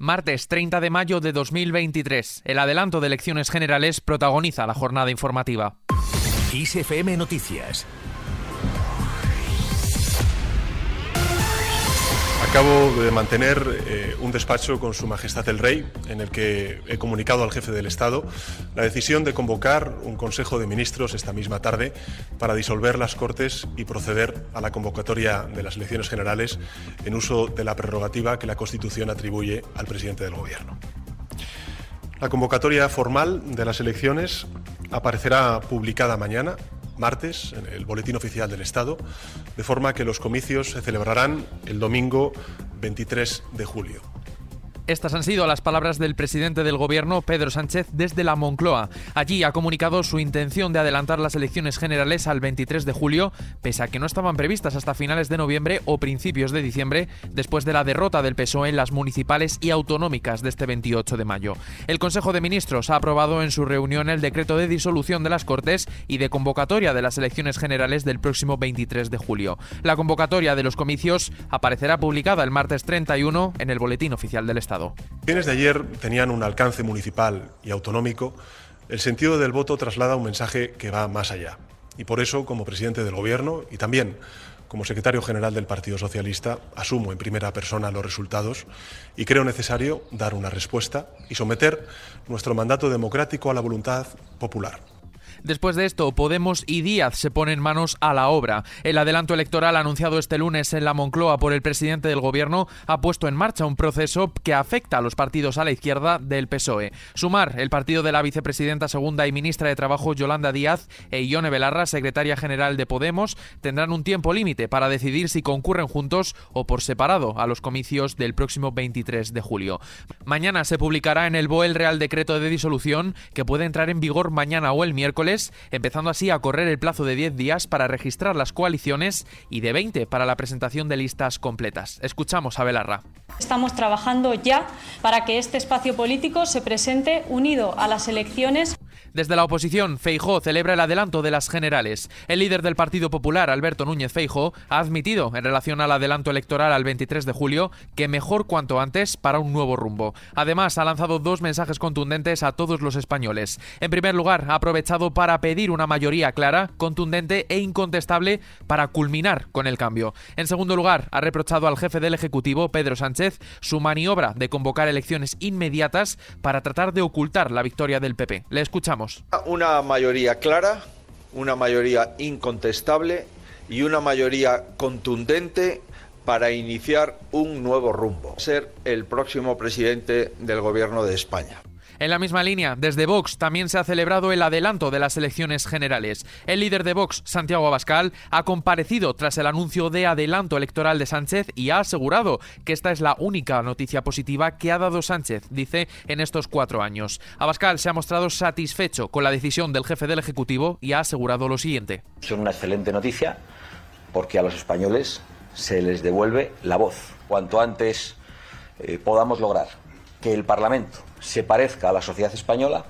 Martes 30 de mayo de 2023. El adelanto de elecciones generales protagoniza la jornada informativa. ISFM Noticias. Acabo de mantener eh, un despacho con Su Majestad el Rey en el que he comunicado al jefe del Estado la decisión de convocar un Consejo de Ministros esta misma tarde para disolver las Cortes y proceder a la convocatoria de las elecciones generales en uso de la prerrogativa que la Constitución atribuye al presidente del Gobierno. La convocatoria formal de las elecciones aparecerá publicada mañana martes en el Boletín Oficial del Estado, de forma que los comicios se celebrarán el domingo 23 de julio. Estas han sido las palabras del presidente del gobierno, Pedro Sánchez, desde la Moncloa. Allí ha comunicado su intención de adelantar las elecciones generales al 23 de julio, pese a que no estaban previstas hasta finales de noviembre o principios de diciembre, después de la derrota del PSOE en las municipales y autonómicas de este 28 de mayo. El Consejo de Ministros ha aprobado en su reunión el decreto de disolución de las Cortes y de convocatoria de las elecciones generales del próximo 23 de julio. La convocatoria de los comicios aparecerá publicada el martes 31 en el Boletín Oficial del Estado. Elecciones de ayer tenían un alcance municipal y autonómico. El sentido del voto traslada un mensaje que va más allá. Y por eso, como presidente del Gobierno y también como secretario general del Partido Socialista, asumo en primera persona los resultados y creo necesario dar una respuesta y someter nuestro mandato democrático a la voluntad popular. Después de esto, Podemos y Díaz se ponen manos a la obra. El adelanto electoral anunciado este lunes en la Moncloa por el presidente del gobierno ha puesto en marcha un proceso que afecta a los partidos a la izquierda del PSOE. Sumar, el partido de la vicepresidenta segunda y ministra de Trabajo Yolanda Díaz e Ione Belarra, secretaria general de Podemos, tendrán un tiempo límite para decidir si concurren juntos o por separado a los comicios del próximo 23 de julio. Mañana se publicará en el BOE el Real Decreto de Disolución que puede entrar en vigor mañana o el miércoles empezando así a correr el plazo de 10 días para registrar las coaliciones y de 20 para la presentación de listas completas. Escuchamos a Belarra. Estamos trabajando ya para que este espacio político se presente unido a las elecciones desde la oposición, Feijó celebra el adelanto de las generales. El líder del Partido Popular, Alberto Núñez Feijó, ha admitido, en relación al adelanto electoral al 23 de julio, que mejor cuanto antes para un nuevo rumbo. Además, ha lanzado dos mensajes contundentes a todos los españoles. En primer lugar, ha aprovechado para pedir una mayoría clara, contundente e incontestable para culminar con el cambio. En segundo lugar, ha reprochado al jefe del Ejecutivo, Pedro Sánchez, su maniobra de convocar elecciones inmediatas para tratar de ocultar la victoria del PP. Le escuchamos. Una mayoría clara, una mayoría incontestable y una mayoría contundente para iniciar un nuevo rumbo. Ser el próximo presidente del Gobierno de España. En la misma línea, desde Vox también se ha celebrado el adelanto de las elecciones generales. El líder de Vox, Santiago Abascal, ha comparecido tras el anuncio de adelanto electoral de Sánchez y ha asegurado que esta es la única noticia positiva que ha dado Sánchez, dice, en estos cuatro años. Abascal se ha mostrado satisfecho con la decisión del jefe del Ejecutivo y ha asegurado lo siguiente. Es una excelente noticia porque a los españoles se les devuelve la voz. Cuanto antes eh, podamos lograr que el Parlamento se parezca a la sociedad española,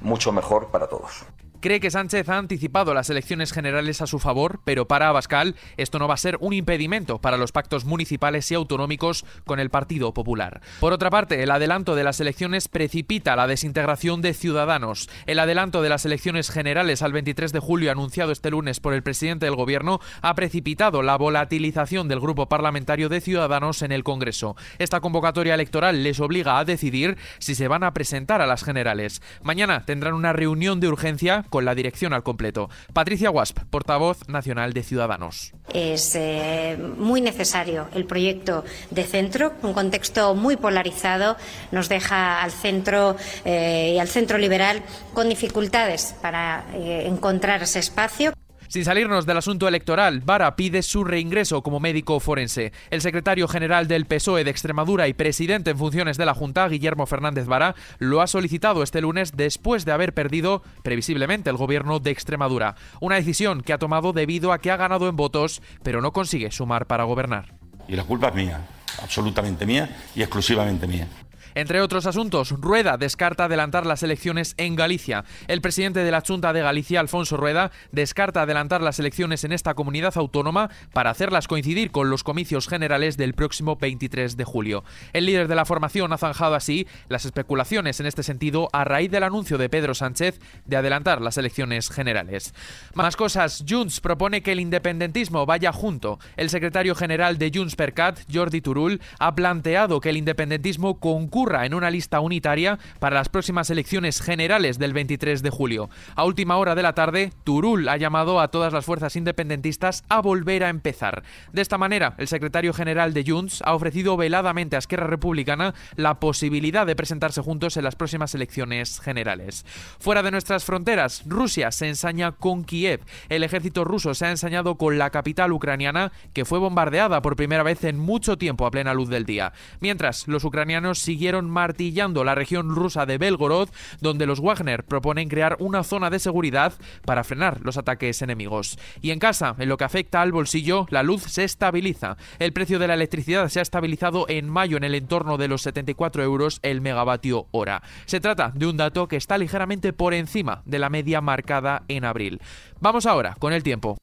mucho mejor para todos. Cree que Sánchez ha anticipado las elecciones generales a su favor, pero para Abascal esto no va a ser un impedimento para los pactos municipales y autonómicos con el Partido Popular. Por otra parte, el adelanto de las elecciones precipita la desintegración de Ciudadanos. El adelanto de las elecciones generales al 23 de julio anunciado este lunes por el presidente del Gobierno ha precipitado la volatilización del grupo parlamentario de Ciudadanos en el Congreso. Esta convocatoria electoral les obliga a decidir si se van a presentar a las generales. Mañana tendrán una reunión de urgencia con la dirección al completo. Patricia Wasp, portavoz nacional de Ciudadanos. Es eh, muy necesario el proyecto de centro, un contexto muy polarizado, nos deja al centro eh, y al centro liberal con dificultades para eh, encontrar ese espacio. Sin salirnos del asunto electoral, Vara pide su reingreso como médico forense. El secretario general del PSOE de Extremadura y presidente en funciones de la Junta, Guillermo Fernández Vara, lo ha solicitado este lunes después de haber perdido, previsiblemente, el gobierno de Extremadura. Una decisión que ha tomado debido a que ha ganado en votos, pero no consigue sumar para gobernar. Y la culpa es mía, absolutamente mía y exclusivamente mía. Entre otros asuntos, Rueda descarta adelantar las elecciones en Galicia. El presidente de la Junta de Galicia, Alfonso Rueda, descarta adelantar las elecciones en esta comunidad autónoma para hacerlas coincidir con los comicios generales del próximo 23 de julio. El líder de la formación ha zanjado así las especulaciones en este sentido a raíz del anuncio de Pedro Sánchez de adelantar las elecciones generales. Más cosas, Junts propone que el independentismo vaya junto. El secretario general de Junts per Cat, Jordi Turul, ha planteado que el independentismo concurra en una lista unitaria para las próximas elecciones generales del 23 de julio. A última hora de la tarde, Turul ha llamado a todas las fuerzas independentistas a volver a empezar. De esta manera, el secretario general de Junts ha ofrecido veladamente a Esquerra Republicana la posibilidad de presentarse juntos en las próximas elecciones generales. Fuera de nuestras fronteras, Rusia se ensaña con Kiev. El ejército ruso se ha ensañado con la capital ucraniana, que fue bombardeada por primera vez en mucho tiempo a plena luz del día. Mientras, los ucranianos siguieron martillando la región rusa de Belgorod, donde los Wagner proponen crear una zona de seguridad para frenar los ataques enemigos. Y en casa, en lo que afecta al bolsillo, la luz se estabiliza. El precio de la electricidad se ha estabilizado en mayo en el entorno de los 74 euros el megavatio hora. Se trata de un dato que está ligeramente por encima de la media marcada en abril. Vamos ahora con el tiempo.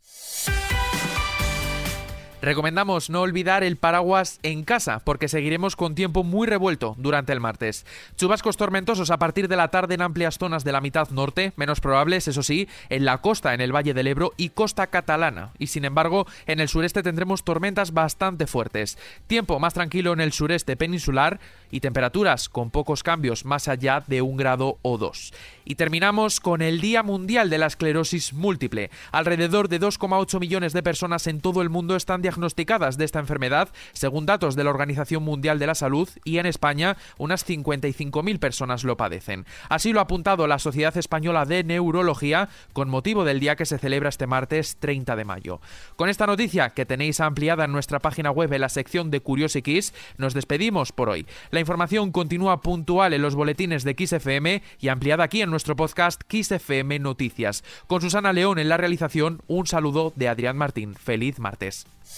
Recomendamos no olvidar el paraguas en casa porque seguiremos con tiempo muy revuelto durante el martes. Chubascos tormentosos a partir de la tarde en amplias zonas de la mitad norte, menos probables, eso sí, en la costa, en el Valle del Ebro y costa catalana. Y sin embargo, en el sureste tendremos tormentas bastante fuertes. Tiempo más tranquilo en el sureste peninsular y temperaturas con pocos cambios más allá de un grado o dos. Y terminamos con el Día Mundial de la Esclerosis Múltiple. Alrededor de 2,8 millones de personas en todo el mundo están diagnosticadas de esta enfermedad, según datos de la Organización Mundial de la Salud, y en España unas 55.000 personas lo padecen. Así lo ha apuntado la Sociedad Española de Neurología con motivo del día que se celebra este martes 30 de mayo. Con esta noticia, que tenéis ampliada en nuestra página web en la sección de Curiosities, nos despedimos por hoy. La información continúa puntual en los boletines de XFM y ampliada aquí en nuestro podcast XFM Noticias. Con Susana León en la realización, un saludo de Adrián Martín. Feliz martes.